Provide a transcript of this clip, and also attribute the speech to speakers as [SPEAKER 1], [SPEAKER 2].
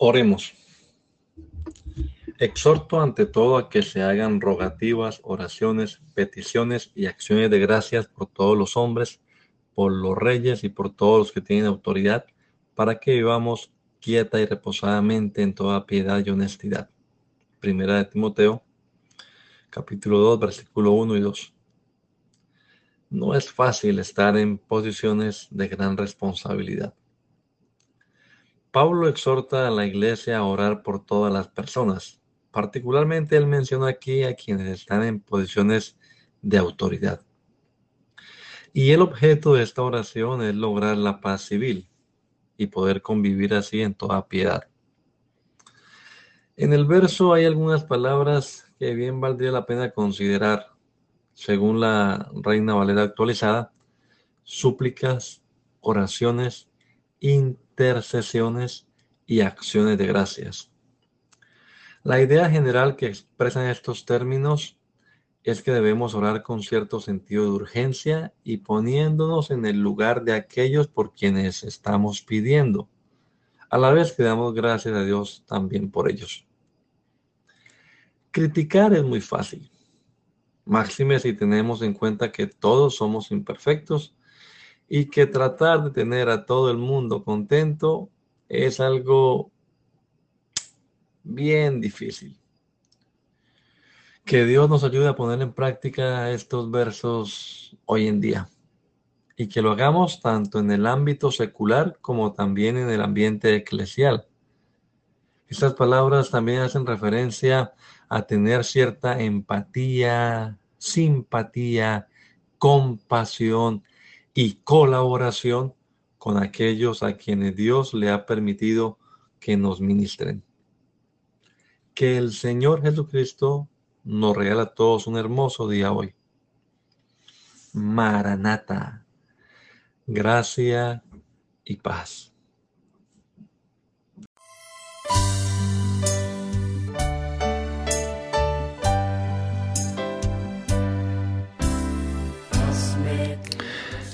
[SPEAKER 1] Oremos. Exhorto ante todo a que se hagan rogativas, oraciones, peticiones y acciones de gracias por todos los hombres, por los reyes y por todos los que tienen autoridad, para que vivamos quieta y reposadamente en toda piedad y honestidad. Primera de Timoteo, capítulo 2, versículo 1 y 2. No es fácil estar en posiciones de gran responsabilidad. Pablo exhorta a la iglesia a orar por todas las personas. Particularmente él menciona aquí a quienes están en posiciones de autoridad. Y el objeto de esta oración es lograr la paz civil y poder convivir así en toda piedad. En el verso hay algunas palabras que bien valdría la pena considerar, según la Reina Valera actualizada, súplicas, oraciones, intercesiones y acciones de gracias. La idea general que expresan estos términos es que debemos orar con cierto sentido de urgencia y poniéndonos en el lugar de aquellos por quienes estamos pidiendo, a la vez que damos gracias a Dios también por ellos. Criticar es muy fácil, máxime si tenemos en cuenta que todos somos imperfectos y que tratar de tener a todo el mundo contento es algo bien difícil. Que Dios nos ayude a poner en práctica estos versos hoy en día y que lo hagamos tanto en el ámbito secular como también en el ambiente eclesial. Estas palabras también hacen referencia a tener cierta empatía, simpatía, compasión y colaboración con aquellos a quienes Dios le ha permitido que nos ministren. Que el Señor Jesucristo nos regala a todos un hermoso día hoy. Maranata, gracia y paz.